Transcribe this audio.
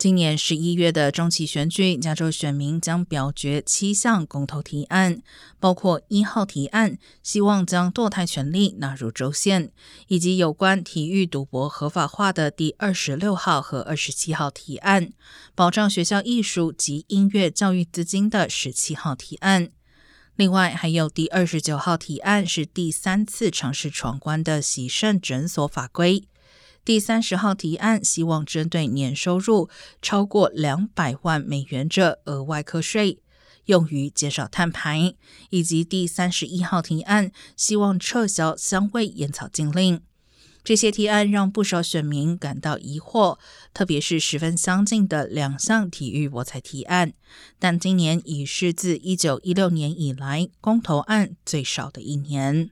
今年十一月的中期选举，加州选民将表决七项公投提案，包括一号提案，希望将堕胎权利纳入州宪，以及有关体育赌博合法化的第二十六号和二十七号提案，保障学校艺术及音乐教育资金的十七号提案。另外，还有第二十九号提案，是第三次尝试闯关的喜盛诊所法规。第三十号提案希望针对年收入超过两百万美元者额外课税，用于减少碳排，以及第三十一号提案希望撤销香味烟草禁令。这些提案让不少选民感到疑惑，特别是十分相近的两项体育博彩提案。但今年已是自一九一六年以来公投案最少的一年。